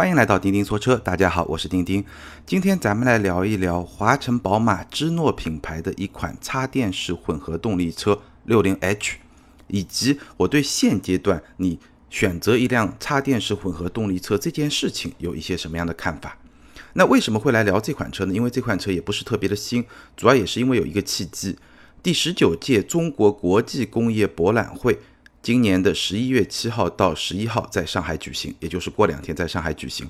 欢迎来到钉钉说车，大家好，我是钉钉。今天咱们来聊一聊华晨宝马芝诺品牌的一款插电式混合动力车六零 H，以及我对现阶段你选择一辆插电式混合动力车这件事情有一些什么样的看法。那为什么会来聊这款车呢？因为这款车也不是特别的新，主要也是因为有一个契机，第十九届中国国际工业博览会。今年的十一月七号到十一号在上海举行，也就是过两天在上海举行。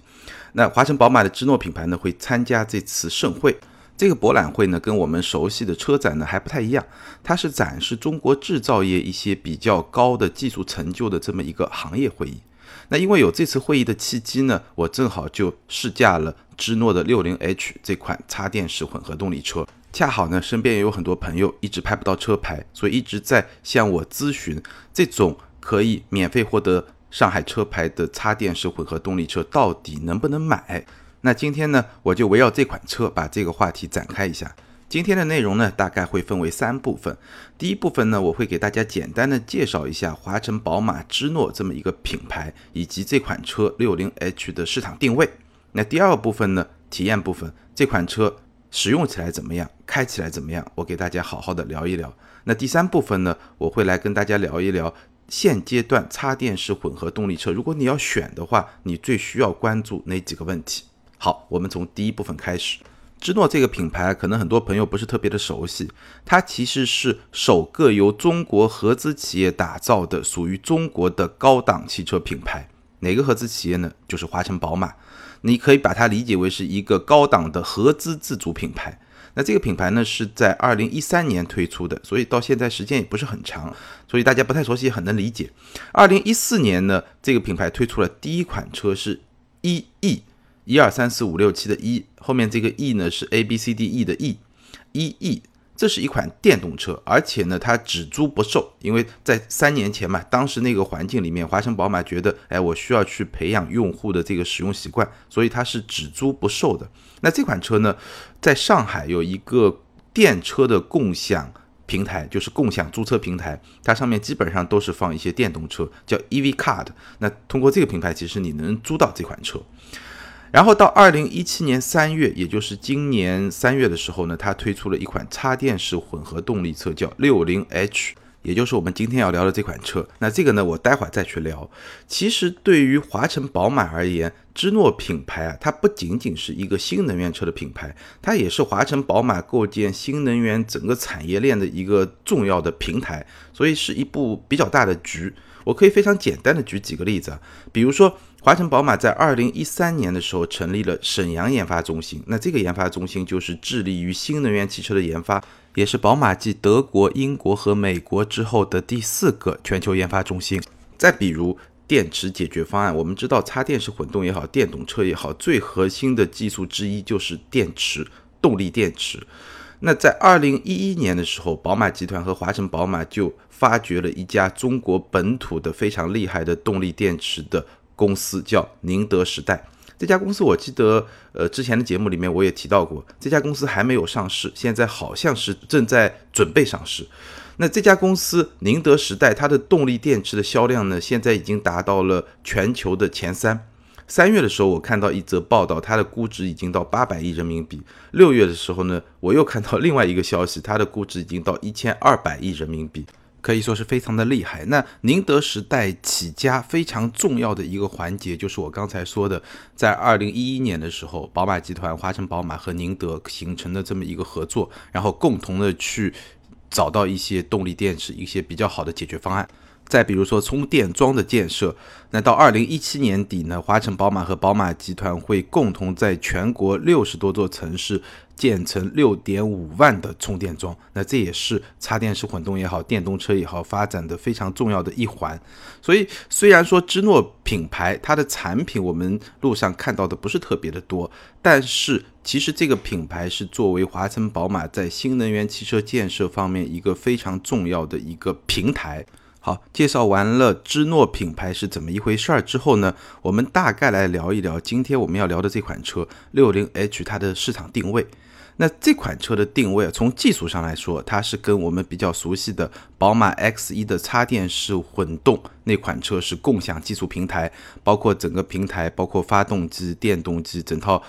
那华晨宝马的芝诺品牌呢会参加这次盛会。这个博览会呢跟我们熟悉的车展呢还不太一样，它是展示中国制造业一些比较高的技术成就的这么一个行业会议。那因为有这次会议的契机呢，我正好就试驾了芝诺的六零 H 这款插电式混合动力车。恰好呢，身边也有很多朋友一直拍不到车牌，所以一直在向我咨询这种可以免费获得上海车牌的插电式混合动力车到底能不能买？那今天呢，我就围绕这款车把这个话题展开一下。今天的内容呢，大概会分为三部分。第一部分呢，我会给大家简单的介绍一下华晨宝马芝诺这么一个品牌，以及这款车六零 H 的市场定位。那第二部分呢，体验部分，这款车。使用起来怎么样？开起来怎么样？我给大家好好的聊一聊。那第三部分呢，我会来跟大家聊一聊现阶段插电式混合动力车，如果你要选的话，你最需要关注哪几个问题？好，我们从第一部分开始。芝诺这个品牌，可能很多朋友不是特别的熟悉，它其实是首个由中国合资企业打造的，属于中国的高档汽车品牌。哪个合资企业呢？就是华晨宝马。你可以把它理解为是一个高档的合资自主品牌。那这个品牌呢是在二零一三年推出的，所以到现在时间也不是很长，所以大家不太熟悉，很能理解。二零一四年呢，这个品牌推出了第一款车是一 E，一二三四五六七的一，后面这个 E 呢是 A B C D E 的 E，一 E。这是一款电动车，而且呢，它只租不售，因为在三年前嘛，当时那个环境里面，华晨宝马觉得，哎，我需要去培养用户的这个使用习惯，所以它是只租不售的。那这款车呢，在上海有一个电车的共享平台，就是共享租车平台，它上面基本上都是放一些电动车，叫 EV Card。那通过这个品牌，其实你能租到这款车。然后到二零一七年三月，也就是今年三月的时候呢，它推出了一款插电式混合动力车，叫六零 H，也就是我们今天要聊的这款车。那这个呢，我待会儿再去聊。其实对于华晨宝马而言，芝诺品牌啊，它不仅仅是一个新能源车的品牌，它也是华晨宝马构建新能源整个产业链的一个重要的平台，所以是一部比较大的局。我可以非常简单的举几个例子啊，比如说。华晨宝马在二零一三年的时候成立了沈阳研发中心，那这个研发中心就是致力于新能源汽车的研发，也是宝马继德国、英国和美国之后的第四个全球研发中心。再比如电池解决方案，我们知道插电式混动也好，电动车也好，最核心的技术之一就是电池，动力电池。那在二零一一年的时候，宝马集团和华晨宝马就发掘了一家中国本土的非常厉害的动力电池的。公司叫宁德时代，这家公司我记得，呃，之前的节目里面我也提到过，这家公司还没有上市，现在好像是正在准备上市。那这家公司宁德时代，它的动力电池的销量呢，现在已经达到了全球的前三。三月的时候，我看到一则报道，它的估值已经到八百亿人民币。六月的时候呢，我又看到另外一个消息，它的估值已经到一千二百亿人民币。可以说是非常的厉害。那宁德时代起家非常重要的一个环节，就是我刚才说的，在二零一一年的时候，宝马集团、华晨宝马和宁德形成的这么一个合作，然后共同的去找到一些动力电池一些比较好的解决方案。再比如说充电桩的建设，那到二零一七年底呢，华晨宝马和宝马集团会共同在全国六十多座城市建成六点五万的充电桩。那这也是插电式混动也好，电动车也好发展的非常重要的一环。所以虽然说芝诺品牌它的产品我们路上看到的不是特别的多，但是其实这个品牌是作为华晨宝马在新能源汽车建设方面一个非常重要的一个平台。好，介绍完了芝诺品牌是怎么一回事儿之后呢，我们大概来聊一聊今天我们要聊的这款车六零 H 它的市场定位。那这款车的定位，从技术上来说，它是跟我们比较熟悉的宝马 X 一的插电式混动那款车是共享技术平台，包括整个平台，包括发动机、电动机，整套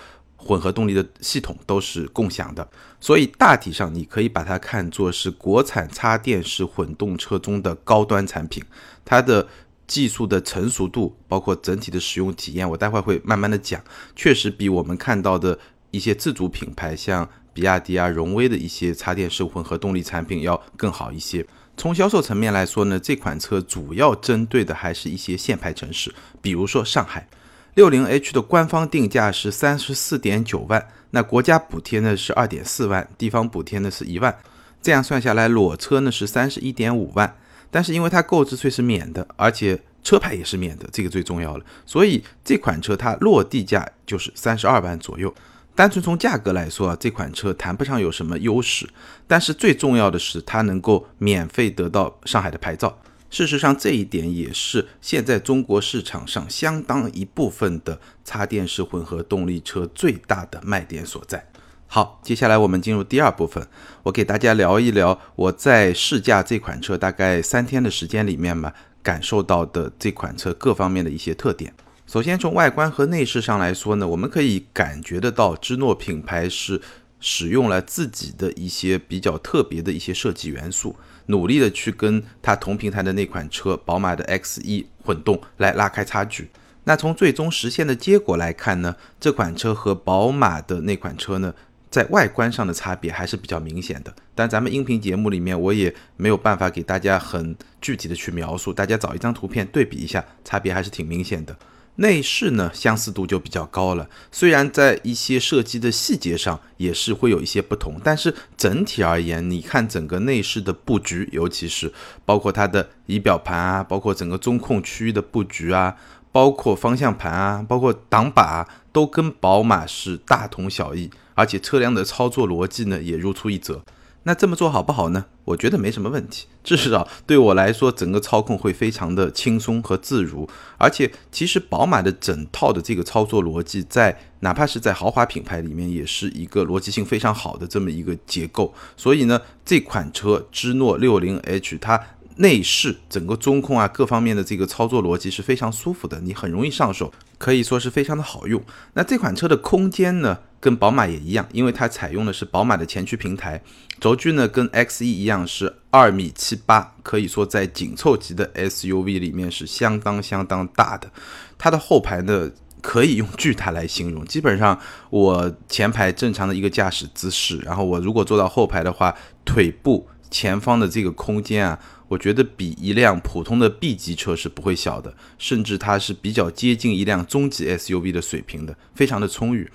混合动力的系统都是共享的。所以大体上你可以把它看作是国产插电式混动车中的高端产品，它的技术的成熟度，包括整体的使用体验，我待会会慢慢的讲，确实比我们看到的一些自主品牌像。比亚迪啊、荣威的一些插电式混合动力产品要更好一些。从销售层面来说呢，这款车主要针对的还是一些限牌城市，比如说上海。六零 H 的官方定价是三十四点九万，那国家补贴呢是二点四万，地方补贴呢是一万，这样算下来裸车呢是三十一点五万。但是因为它购置税是免的，而且车牌也是免的，这个最重要了，所以这款车它落地价就是三十二万左右。单纯从价格来说啊，这款车谈不上有什么优势，但是最重要的是它能够免费得到上海的牌照。事实上，这一点也是现在中国市场上相当一部分的插电式混合动力车最大的卖点所在。好，接下来我们进入第二部分，我给大家聊一聊我在试驾这款车大概三天的时间里面嘛，感受到的这款车各方面的一些特点。首先从外观和内饰上来说呢，我们可以感觉得到芝诺品牌是使用了自己的一些比较特别的一些设计元素，努力的去跟它同平台的那款车宝马的 X1 混动来拉开差距。那从最终实现的结果来看呢，这款车和宝马的那款车呢，在外观上的差别还是比较明显的。但咱们音频节目里面我也没有办法给大家很具体的去描述，大家找一张图片对比一下，差别还是挺明显的。内饰呢，相似度就比较高了。虽然在一些设计的细节上也是会有一些不同，但是整体而言，你看整个内饰的布局，尤其是包括它的仪表盘啊，包括整个中控区域的布局啊，包括方向盘啊，包括挡把，都跟宝马是大同小异，而且车辆的操作逻辑呢也如出一辙。那这么做好不好呢？我觉得没什么问题，至少对我来说，整个操控会非常的轻松和自如。而且，其实宝马的整套的这个操作逻辑，在哪怕是在豪华品牌里面，也是一个逻辑性非常好的这么一个结构。所以呢，这款车芝诺六零 H 它。内饰整个中控啊，各方面的这个操作逻辑是非常舒服的，你很容易上手，可以说是非常的好用。那这款车的空间呢，跟宝马也一样，因为它采用的是宝马的前驱平台，轴距呢跟 X1 一样是二米七八，可以说在紧凑级的 SUV 里面是相当相当大的。它的后排呢，可以用巨大来形容，基本上我前排正常的一个驾驶姿势，然后我如果坐到后排的话，腿部前方的这个空间啊。我觉得比一辆普通的 B 级车是不会小的，甚至它是比较接近一辆中级 SUV 的水平的，非常的充裕。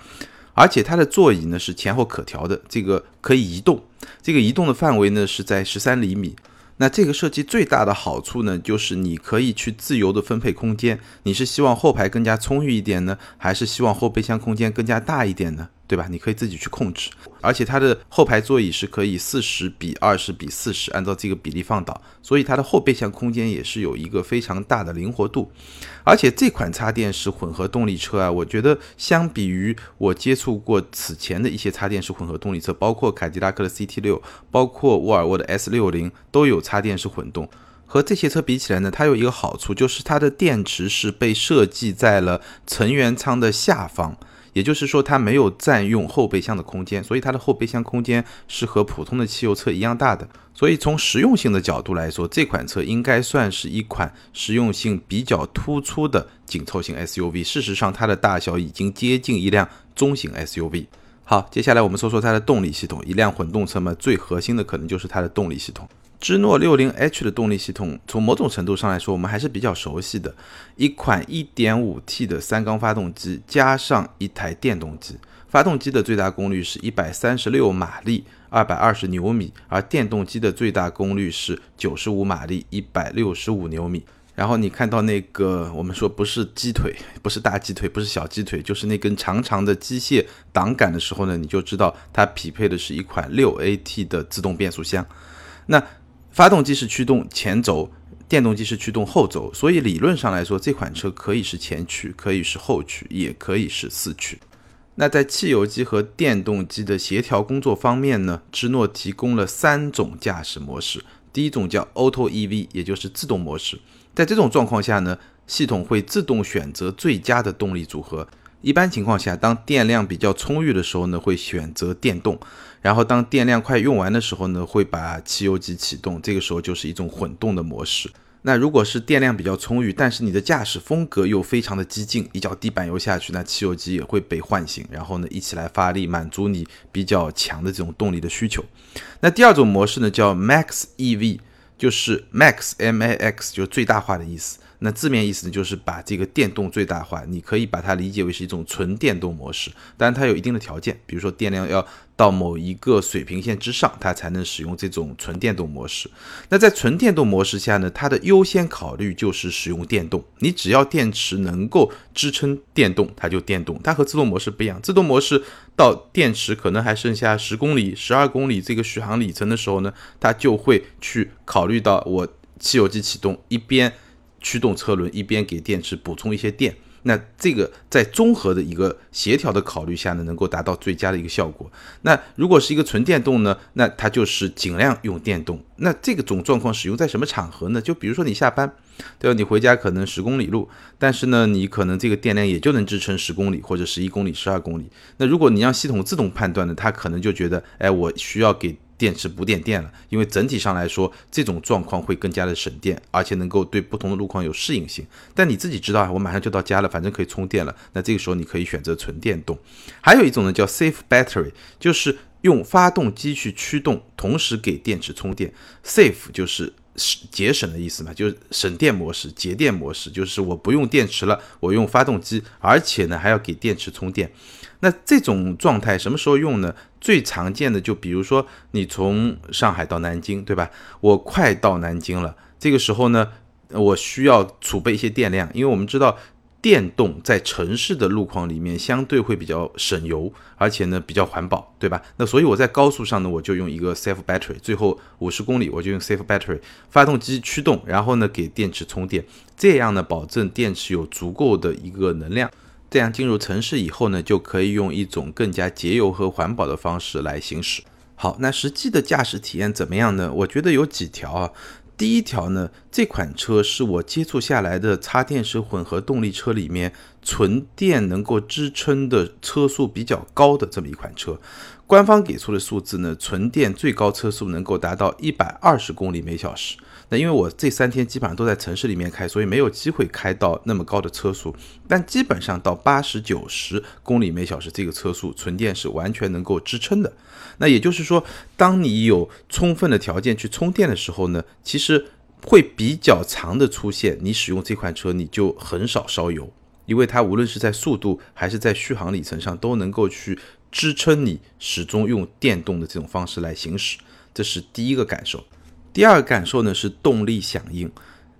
而且它的座椅呢是前后可调的，这个可以移动，这个移动的范围呢是在十三厘米。那这个设计最大的好处呢，就是你可以去自由的分配空间，你是希望后排更加充裕一点呢，还是希望后备箱空间更加大一点呢？对吧？你可以自己去控制，而且它的后排座椅是可以四十比二十比四十，按照这个比例放倒，所以它的后备箱空间也是有一个非常大的灵活度。而且这款插电式混合动力车啊，我觉得相比于我接触过此前的一些插电式混合动力车，包括凯迪拉克的 CT 六，包括沃尔沃的 S 六零，都有插电式混动。和这些车比起来呢，它有一个好处，就是它的电池是被设计在了成员舱的下方。也就是说，它没有占用后备箱的空间，所以它的后备箱空间是和普通的汽油车一样大的。所以从实用性的角度来说，这款车应该算是一款实用性比较突出的紧凑型 SUV。事实上，它的大小已经接近一辆中型 SUV。好，接下来我们说说它的动力系统。一辆混动车嘛，最核心的可能就是它的动力系统。芝诺六零 H 的动力系统，从某种程度上来说，我们还是比较熟悉的。一款 1.5T 的三缸发动机加上一台电动机，发动机的最大功率是一百三十六马力，二百二十牛米，而电动机的最大功率是九十五马力，一百六十五牛米。然后你看到那个，我们说不是鸡腿，不是大鸡腿，不是小鸡腿，就是那根长长的机械挡杆的时候呢，你就知道它匹配的是一款六 AT 的自动变速箱。那发动机是驱动前轴，电动机是驱动后轴，所以理论上来说，这款车可以是前驱，可以是后驱，也可以是四驱。那在汽油机和电动机的协调工作方面呢，芝诺提供了三种驾驶模式。第一种叫 Auto EV，也就是自动模式。在这种状况下呢，系统会自动选择最佳的动力组合。一般情况下，当电量比较充裕的时候呢，会选择电动；然后当电量快用完的时候呢，会把汽油机启动。这个时候就是一种混动的模式。那如果是电量比较充裕，但是你的驾驶风格又非常的激进，一脚地板油下去，那汽油机也会被唤醒，然后呢一起来发力，满足你比较强的这种动力的需求。那第二种模式呢叫 Max EV，就是 Max M A X，就是最大化的意思。那字面意思呢，就是把这个电动最大化。你可以把它理解为是一种纯电动模式，当然它有一定的条件，比如说电量要到某一个水平线之上，它才能使用这种纯电动模式。那在纯电动模式下呢，它的优先考虑就是使用电动。你只要电池能够支撑电动，它就电动。它和自动模式不一样，自动模式到电池可能还剩下十公里、十二公里这个续航里程的时候呢，它就会去考虑到我汽油机启动一边。驱动车轮一边给电池补充一些电，那这个在综合的一个协调的考虑下呢，能够达到最佳的一个效果。那如果是一个纯电动呢，那它就是尽量用电动。那这个种状况使用在什么场合呢？就比如说你下班，对吧？你回家可能十公里路，但是呢，你可能这个电量也就能支撑十公里或者十一公里、十二公里。那如果你让系统自动判断呢，它可能就觉得，哎，我需要给。电池不电电了，因为整体上来说，这种状况会更加的省电，而且能够对不同的路况有适应性。但你自己知道啊，我马上就到家了，反正可以充电了。那这个时候你可以选择纯电动。还有一种呢叫 Safe Battery，就是用发动机去驱动，同时给电池充电。Safe 就是节省的意思嘛，就是省电模式、节电模式，就是我不用电池了，我用发动机，而且呢还要给电池充电。那这种状态什么时候用呢？最常见的就比如说你从上海到南京，对吧？我快到南京了，这个时候呢，我需要储备一些电量，因为我们知道电动在城市的路况里面相对会比较省油，而且呢比较环保，对吧？那所以我在高速上呢，我就用一个 safe battery，最后五十公里我就用 safe battery 发动机驱动，然后呢给电池充电，这样呢保证电池有足够的一个能量。这样进入城市以后呢，就可以用一种更加节油和环保的方式来行驶。好，那实际的驾驶体验怎么样呢？我觉得有几条啊。第一条呢，这款车是我接触下来的插电式混合动力车里面纯电能够支撑的车速比较高的这么一款车。官方给出的数字呢，纯电最高车速能够达到一百二十公里每小时。那因为我这三天基本上都在城市里面开，所以没有机会开到那么高的车速。但基本上到八十九十公里每小时这个车速，纯电是完全能够支撑的。那也就是说，当你有充分的条件去充电的时候呢，其实会比较长的出现，你使用这款车你就很少烧油，因为它无论是在速度还是在续航里程上都能够去支撑你始终用电动的这种方式来行驶，这是第一个感受。第二个感受呢是动力响应，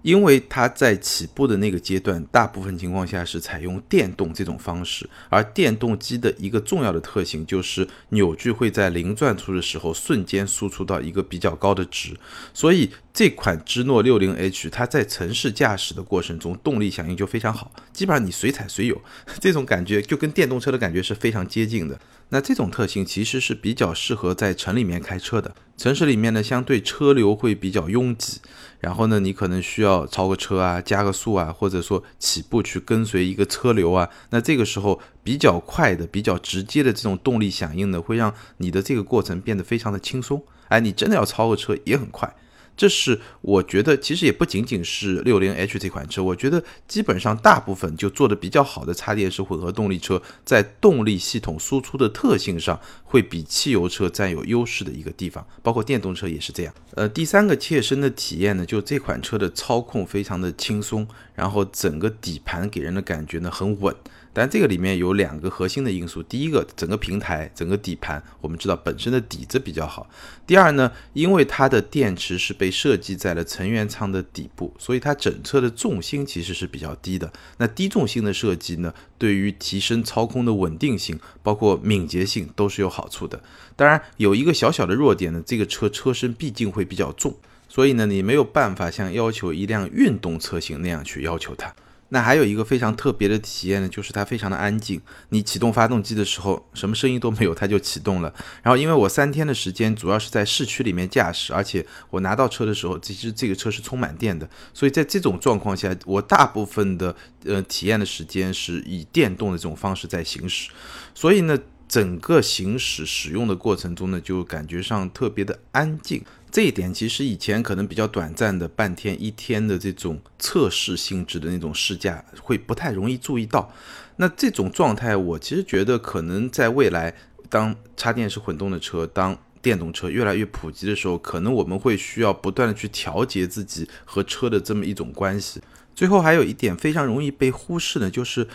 因为它在起步的那个阶段，大部分情况下是采用电动这种方式，而电动机的一个重要的特性就是扭矩会在零转速的时候瞬间输出到一个比较高的值，所以这款芝诺六零 H 它在城市驾驶的过程中动力响应就非常好，基本上你随踩随有，这种感觉就跟电动车的感觉是非常接近的。那这种特性其实是比较适合在城里面开车的。城市里面呢，相对车流会比较拥挤，然后呢，你可能需要超个车啊、加个速啊，或者说起步去跟随一个车流啊。那这个时候比较快的、比较直接的这种动力响应呢，会让你的这个过程变得非常的轻松。哎，你真的要超个车也很快。这是我觉得，其实也不仅仅是六零 H 这款车，我觉得基本上大部分就做的比较好的插电式混合动力车，在动力系统输出的特性上，会比汽油车占有优势的一个地方，包括电动车也是这样。呃，第三个切身的体验呢，就这款车的操控非常的轻松，然后整个底盘给人的感觉呢很稳。但这个里面有两个核心的因素，第一个，整个平台、整个底盘，我们知道本身的底子比较好。第二呢，因为它的电池是被设计在了成员舱的底部，所以它整车的重心其实是比较低的。那低重心的设计呢，对于提升操控的稳定性，包括敏捷性都是有好处的。当然，有一个小小的弱点呢，这个车车身毕竟会比较重，所以呢，你没有办法像要求一辆运动车型那样去要求它。那还有一个非常特别的体验呢，就是它非常的安静。你启动发动机的时候，什么声音都没有，它就启动了。然后因为我三天的时间主要是在市区里面驾驶，而且我拿到车的时候，其实这个车是充满电的，所以在这种状况下，我大部分的呃体验的时间是以电动的这种方式在行驶。所以呢，整个行驶使用的过程中呢，就感觉上特别的安静。这一点其实以前可能比较短暂的半天一天的这种测试性质的那种试驾会不太容易注意到。那这种状态，我其实觉得可能在未来，当插电式混动的车、当电动车越来越普及的时候，可能我们会需要不断的去调节自己和车的这么一种关系。最后还有一点非常容易被忽视的，就是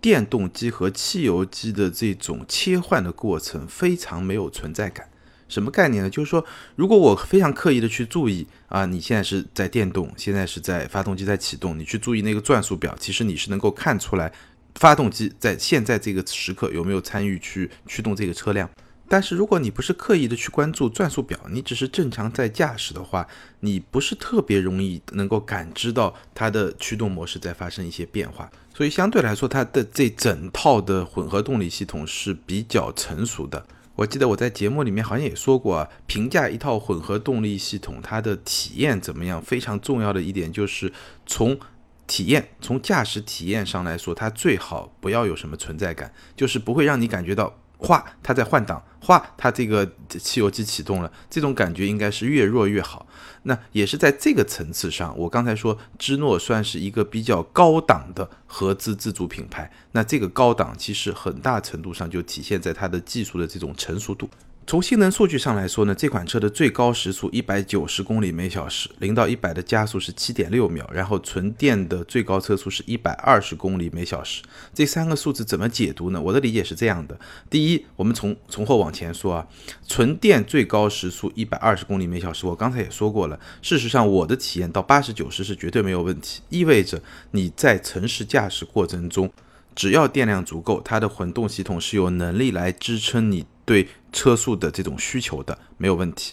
电动机和汽油机的这种切换的过程非常没有存在感。什么概念呢？就是说，如果我非常刻意的去注意啊，你现在是在电动，现在是在发动机在启动，你去注意那个转速表，其实你是能够看出来，发动机在现在这个时刻有没有参与去驱动这个车辆。但是如果你不是刻意的去关注转速表，你只是正常在驾驶的话，你不是特别容易能够感知到它的驱动模式在发生一些变化。所以相对来说，它的这整套的混合动力系统是比较成熟的。我记得我在节目里面好像也说过啊，评价一套混合动力系统它的体验怎么样，非常重要的一点就是从体验、从驾驶体验上来说，它最好不要有什么存在感，就是不会让你感觉到。哗，它在换挡，哗，它这个汽油机启动了，这种感觉应该是越弱越好。那也是在这个层次上，我刚才说芝诺算是一个比较高档的合资自主品牌，那这个高档其实很大程度上就体现在它的技术的这种成熟度。从性能数据上来说呢，这款车的最高时速一百九十公里每小时，零到一百的加速是七点六秒，然后纯电的最高车速是一百二十公里每小时。这三个数字怎么解读呢？我的理解是这样的：第一，我们从从后往前说啊，纯电最高时速一百二十公里每小时，我刚才也说过了。事实上，我的体验到八十九十是绝对没有问题，意味着你在城市驾驶过程中，只要电量足够，它的混动系统是有能力来支撑你。对车速的这种需求的没有问题，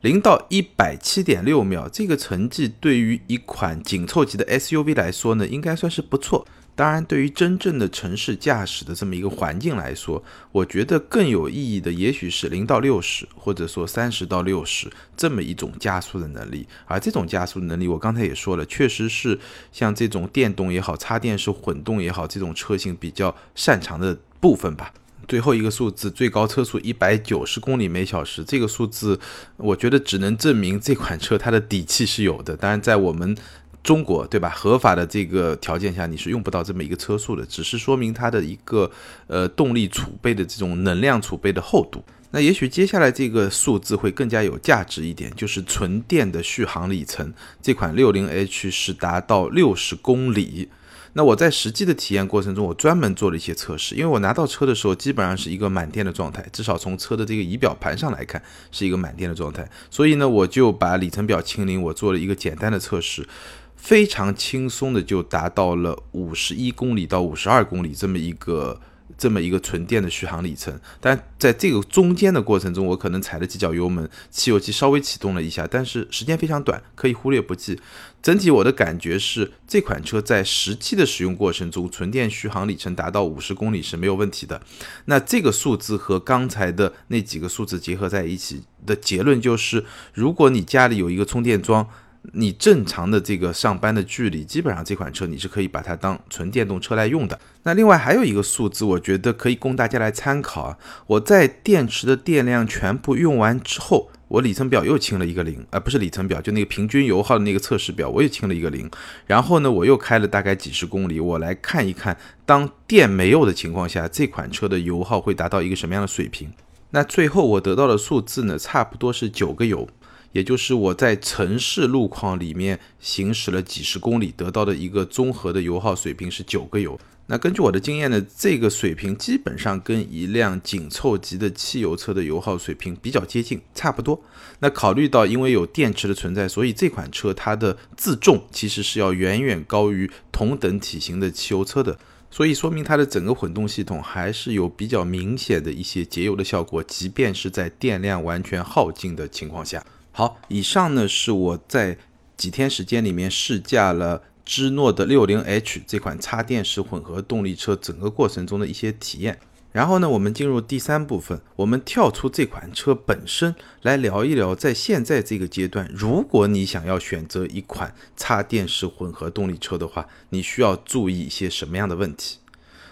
零到一百七点六秒这个成绩对于一款紧凑级的 SUV 来说呢，应该算是不错。当然，对于真正的城市驾驶的这么一个环境来说，我觉得更有意义的也许是零到六十，或者说三十到六十这么一种加速的能力。而这种加速能力，我刚才也说了，确实是像这种电动也好，插电式混动也好，这种车型比较擅长的部分吧。最后一个数字，最高车速一百九十公里每小时，这个数字，我觉得只能证明这款车它的底气是有的。当然，在我们中国，对吧？合法的这个条件下，你是用不到这么一个车速的，只是说明它的一个呃动力储备的这种能量储备的厚度。那也许接下来这个数字会更加有价值一点，就是纯电的续航里程，这款六零 H 是达到六十公里。那我在实际的体验过程中，我专门做了一些测试，因为我拿到车的时候基本上是一个满电的状态，至少从车的这个仪表盘上来看是一个满电的状态，所以呢，我就把里程表清零，我做了一个简单的测试，非常轻松的就达到了五十一公里到五十二公里这么一个。这么一个纯电的续航里程，但在这个中间的过程中，我可能踩了几脚油门，汽油机稍微启动了一下，但是时间非常短，可以忽略不计。整体我的感觉是，这款车在实际的使用过程中，纯电续航里程达到五十公里是没有问题的。那这个数字和刚才的那几个数字结合在一起的结论就是，如果你家里有一个充电桩。你正常的这个上班的距离，基本上这款车你是可以把它当纯电动车来用的。那另外还有一个数字，我觉得可以供大家来参考啊。我在电池的电量全部用完之后，我里程表又清了一个零，而不是里程表，就那个平均油耗的那个测试表，我又清了一个零。然后呢，我又开了大概几十公里，我来看一看，当电没有的情况下，这款车的油耗会达到一个什么样的水平？那最后我得到的数字呢，差不多是九个油。也就是我在城市路况里面行驶了几十公里，得到的一个综合的油耗水平是九个油。那根据我的经验呢，这个水平基本上跟一辆紧凑级的汽油车的油耗水平比较接近，差不多。那考虑到因为有电池的存在，所以这款车它的自重其实是要远远高于同等体型的汽油车的，所以说明它的整个混动系统还是有比较明显的一些节油的效果，即便是在电量完全耗尽的情况下。好，以上呢是我在几天时间里面试驾了芝诺的六零 H 这款插电式混合动力车整个过程中的一些体验。然后呢，我们进入第三部分，我们跳出这款车本身来聊一聊，在现在这个阶段，如果你想要选择一款插电式混合动力车的话，你需要注意一些什么样的问题？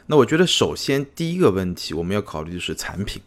那我觉得，首先第一个问题，我们要考虑的是产品，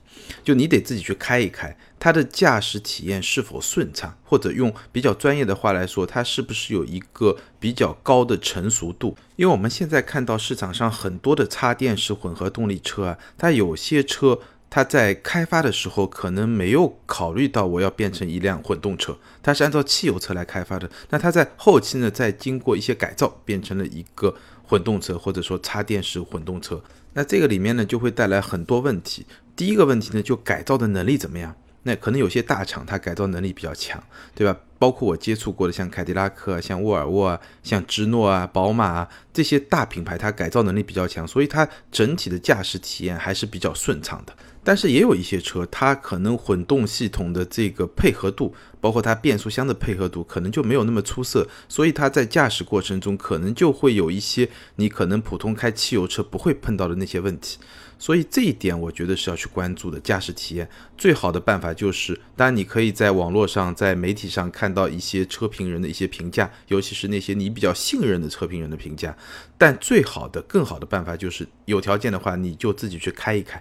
就你得自己去开一开，它的驾驶体验是否顺畅，或者用比较专业的话来说，它是不是有一个比较高的成熟度？因为我们现在看到市场上很多的插电式混合动力车啊，它有些车它在开发的时候可能没有考虑到我要变成一辆混动车，它是按照汽油车来开发的，那它在后期呢，再经过一些改造，变成了一个。混动车或者说插电式混动车，那这个里面呢就会带来很多问题。第一个问题呢，就改造的能力怎么样？那可能有些大厂它改造能力比较强，对吧？包括我接触过的像凯迪拉克、像沃尔沃、像芝诺啊、宝马啊这些大品牌，它改造能力比较强，所以它整体的驾驶体验还是比较顺畅的。但是也有一些车，它可能混动系统的这个配合度，包括它变速箱的配合度，可能就没有那么出色，所以它在驾驶过程中可能就会有一些你可能普通开汽油车不会碰到的那些问题。所以这一点我觉得是要去关注的。驾驶体验最好的办法就是，当然你可以在网络上、在媒体上看到一些车评人的一些评价，尤其是那些你比较信任的车评人的评价。但最好的、更好的办法就是，有条件的话你就自己去开一开，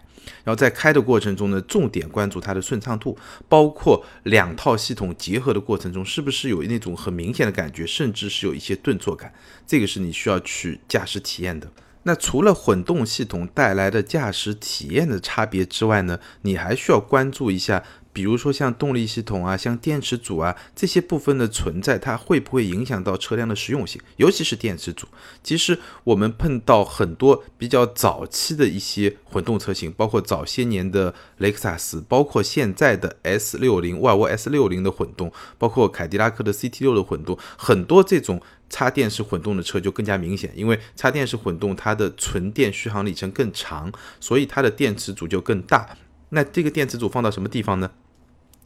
然后在开的过程中呢，重点关注它的顺畅度，包括两套系统结合的过程中是不是有那种很明显的感觉，甚至是有一些顿挫感，这个是你需要去驾驶体验的。那除了混动系统带来的驾驶体验的差别之外呢，你还需要关注一下。比如说像动力系统啊，像电池组啊这些部分的存在，它会不会影响到车辆的实用性？尤其是电池组。其实我们碰到很多比较早期的一些混动车型，包括早些年的雷克萨斯，包括现在的 S 六零、沃尔沃 S 六零的混动，包括凯迪拉克的 CT 六的混动，很多这种插电式混动的车就更加明显，因为插电式混动它的纯电续航里程更长，所以它的电池组就更大。那这个电池组放到什么地方呢？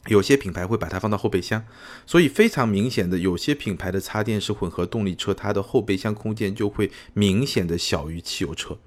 有些品牌会把它放到后备箱，所以非常明显的，有些品牌的插电式混合动力车，它的后备箱空间就会明显的小于汽油车。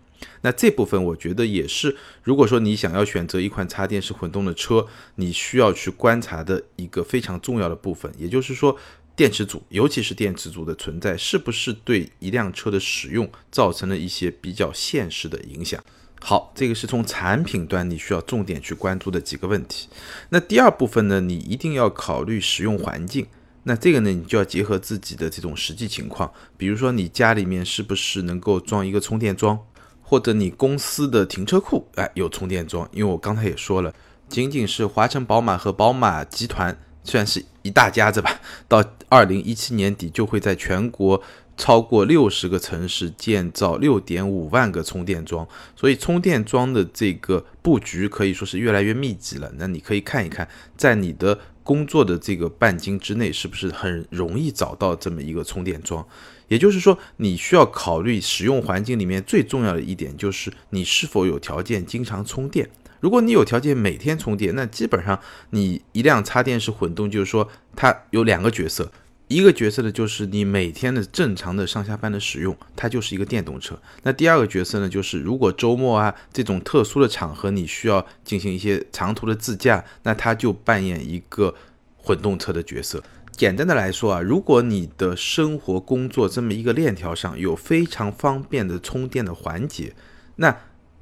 那这部分我觉得也是，如果说你想要选择一款插电式混动的车，你需要去观察的一个非常重要的部分，也就是说，电池组，尤其是电池组的存在，是不是对一辆车的使用造成了一些比较现实的影响？好，这个是从产品端你需要重点去关注的几个问题。那第二部分呢，你一定要考虑使用环境。那这个呢，你就要结合自己的这种实际情况，比如说你家里面是不是能够装一个充电桩，或者你公司的停车库哎有充电桩。因为我刚才也说了，仅仅是华晨宝马和宝马集团算是一大家子吧，到二零一七年底就会在全国。超过六十个城市建造六点五万个充电桩，所以充电桩的这个布局可以说是越来越密集了。那你可以看一看，在你的工作的这个半径之内，是不是很容易找到这么一个充电桩？也就是说，你需要考虑使用环境里面最重要的一点，就是你是否有条件经常充电。如果你有条件每天充电，那基本上你一辆插电式混动，就是说它有两个角色。一个角色呢，就是你每天的正常的上下班的使用，它就是一个电动车。那第二个角色呢，就是如果周末啊这种特殊的场合，你需要进行一些长途的自驾，那它就扮演一个混动车的角色。简单的来说啊，如果你的生活工作这么一个链条上有非常方便的充电的环节，那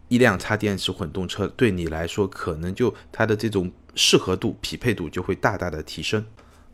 一辆插电式混动车对你来说，可能就它的这种适合度、匹配度就会大大的提升。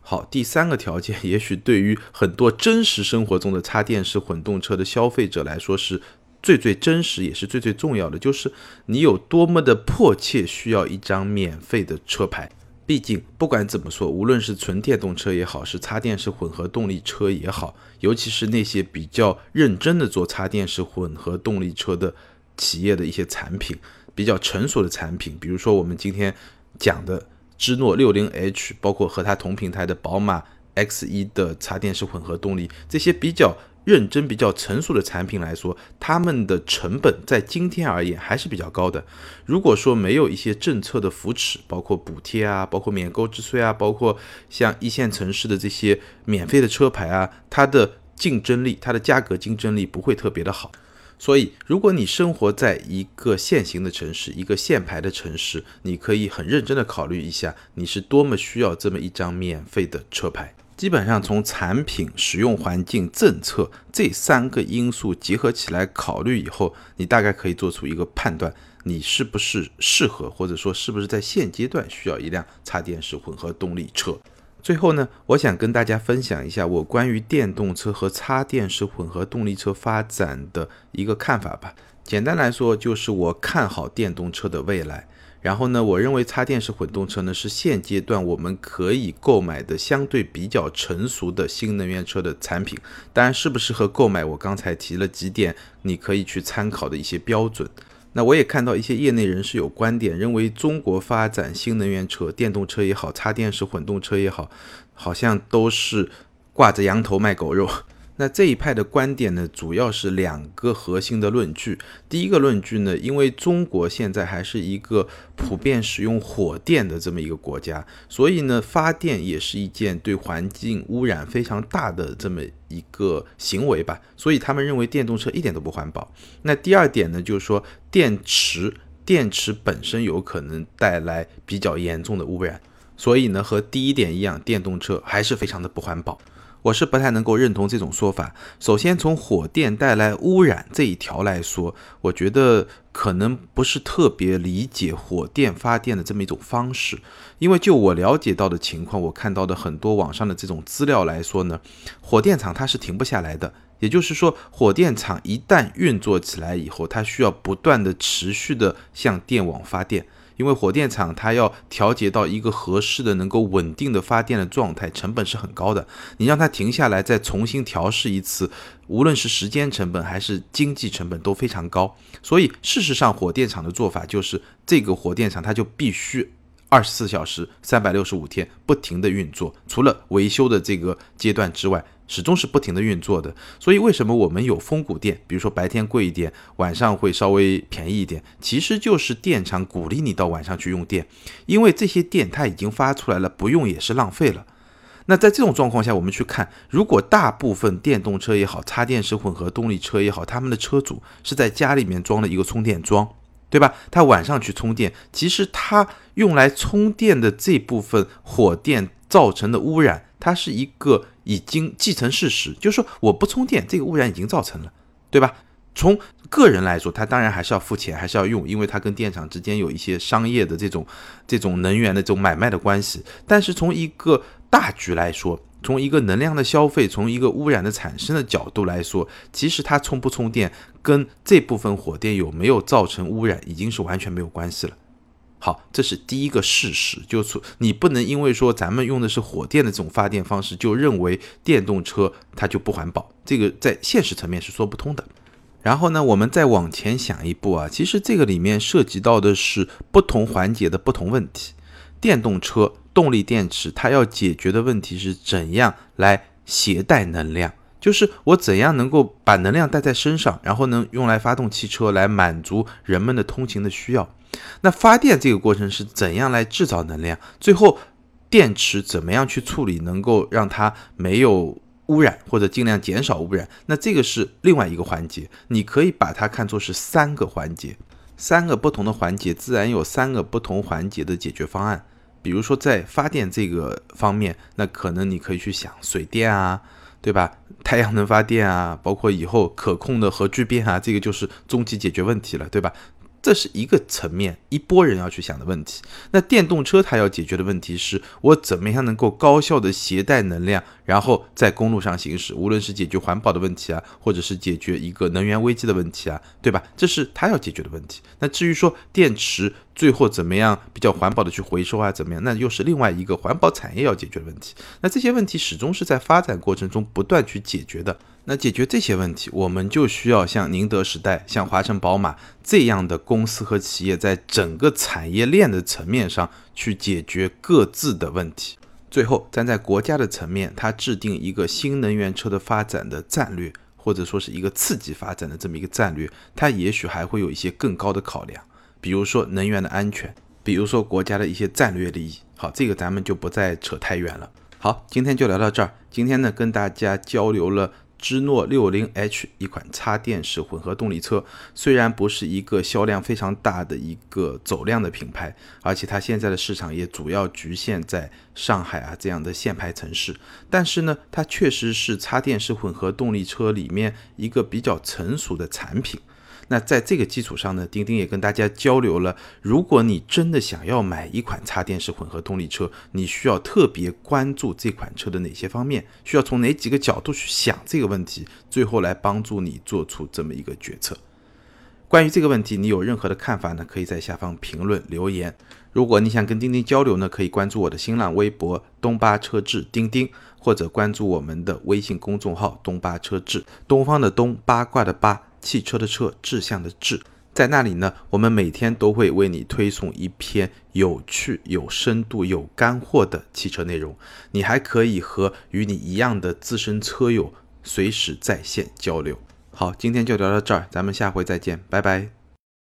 好，第三个条件，也许对于很多真实生活中的插电式混动车的消费者来说，是最最真实，也是最最重要的，就是你有多么的迫切需要一张免费的车牌。毕竟，不管怎么说，无论是纯电动车也好，是插电式混合动力车也好，尤其是那些比较认真的做插电式混合动力车的企业的一些产品，比较成熟的产品，比如说我们今天讲的。芝诺六零 H，包括和它同平台的宝马 X 一的插电式混合动力，这些比较认真、比较成熟的产品来说，他们的成本在今天而言还是比较高的。如果说没有一些政策的扶持，包括补贴啊，包括免购置税啊，包括像一线城市的这些免费的车牌啊，它的竞争力，它的价格竞争力不会特别的好。所以，如果你生活在一个现行的城市，一个限牌的城市，你可以很认真的考虑一下，你是多么需要这么一张免费的车牌。基本上从产品、使用环境、政策这三个因素结合起来考虑以后，你大概可以做出一个判断，你是不是适合，或者说是不是在现阶段需要一辆插电式混合动力车。最后呢，我想跟大家分享一下我关于电动车和插电式混合动力车发展的一个看法吧。简单来说，就是我看好电动车的未来。然后呢，我认为插电式混动车呢是现阶段我们可以购买的相对比较成熟的新能源车的产品。当然，适不适合购买，我刚才提了几点，你可以去参考的一些标准。那我也看到一些业内人士有观点，认为中国发展新能源车、电动车也好，插电式混动车也好，好像都是挂着羊头卖狗肉。那这一派的观点呢，主要是两个核心的论据。第一个论据呢，因为中国现在还是一个普遍使用火电的这么一个国家，所以呢，发电也是一件对环境污染非常大的这么一个行为吧。所以他们认为电动车一点都不环保。那第二点呢，就是说电池，电池本身有可能带来比较严重的污染。所以呢，和第一点一样，电动车还是非常的不环保。我是不太能够认同这种说法。首先，从火电带来污染这一条来说，我觉得可能不是特别理解火电发电的这么一种方式。因为就我了解到的情况，我看到的很多网上的这种资料来说呢，火电厂它是停不下来的。也就是说，火电厂一旦运作起来以后，它需要不断的持续的向电网发电。因为火电厂它要调节到一个合适的、能够稳定的发电的状态，成本是很高的。你让它停下来再重新调试一次，无论是时间成本还是经济成本都非常高。所以，事实上，火电厂的做法就是这个火电厂它就必须二十四小时、三百六十五天不停的运作，除了维修的这个阶段之外。始终是不停的运作的，所以为什么我们有峰谷电？比如说白天贵一点，晚上会稍微便宜一点，其实就是电厂鼓励你到晚上去用电，因为这些电它已经发出来了，不用也是浪费了。那在这种状况下，我们去看，如果大部分电动车也好，插电式混合动力车也好，他们的车主是在家里面装了一个充电桩，对吧？他晚上去充电，其实他用来充电的这部分火电造成的污染，它是一个。已经既成事实，就是说我不充电，这个污染已经造成了，对吧？从个人来说，他当然还是要付钱，还是要用，因为他跟电厂之间有一些商业的这种这种能源的这种买卖的关系。但是从一个大局来说，从一个能量的消费，从一个污染的产生的角度来说，其实它充不充电，跟这部分火电有没有造成污染，已经是完全没有关系了。好，这是第一个事实，就是你不能因为说咱们用的是火电的这种发电方式，就认为电动车它就不环保，这个在现实层面是说不通的。然后呢，我们再往前想一步啊，其实这个里面涉及到的是不同环节的不同问题。电动车动力电池它要解决的问题是怎样来携带能量，就是我怎样能够把能量带在身上，然后能用来发动汽车，来满足人们的通勤的需要。那发电这个过程是怎样来制造能量？最后电池怎么样去处理，能够让它没有污染或者尽量减少污染？那这个是另外一个环节，你可以把它看作是三个环节，三个不同的环节，自然有三个不同环节的解决方案。比如说在发电这个方面，那可能你可以去想水电啊，对吧？太阳能发电啊，包括以后可控的核聚变啊，这个就是终极解决问题了，对吧？这是一个层面，一波人要去想的问题。那电动车它要解决的问题是，我怎么样能够高效的携带能量，然后在公路上行驶，无论是解决环保的问题啊，或者是解决一个能源危机的问题啊，对吧？这是它要解决的问题。那至于说电池最后怎么样比较环保的去回收啊，怎么样，那又是另外一个环保产业要解决的问题。那这些问题始终是在发展过程中不断去解决的。那解决这些问题，我们就需要像宁德时代、像华晨宝马这样的公司和企业，在整个产业链的层面上去解决各自的问题。最后，站在国家的层面，它制定一个新能源车的发展的战略，或者说是一个刺激发展的这么一个战略，它也许还会有一些更高的考量，比如说能源的安全，比如说国家的一些战略利益。好，这个咱们就不再扯太远了。好，今天就聊到这儿。今天呢，跟大家交流了芝诺六零 H 一款插电式混合动力车，虽然不是一个销量非常大的一个走量的品牌，而且它现在的市场也主要局限在上海啊这样的限牌城市，但是呢，它确实是插电式混合动力车里面一个比较成熟的产品。那在这个基础上呢，钉钉也跟大家交流了，如果你真的想要买一款插电式混合动力车，你需要特别关注这款车的哪些方面，需要从哪几个角度去想这个问题，最后来帮助你做出这么一个决策。关于这个问题，你有任何的看法呢？可以在下方评论留言。如果你想跟钉钉交流呢，可以关注我的新浪微博东巴车志钉钉，或者关注我们的微信公众号东巴车志，东方的东，八卦的八。汽车的车，志向的志，在那里呢？我们每天都会为你推送一篇有趣、有深度、有干货的汽车内容。你还可以和与你一样的资深车友随时在线交流。好，今天就聊到这儿，咱们下回再见，拜拜。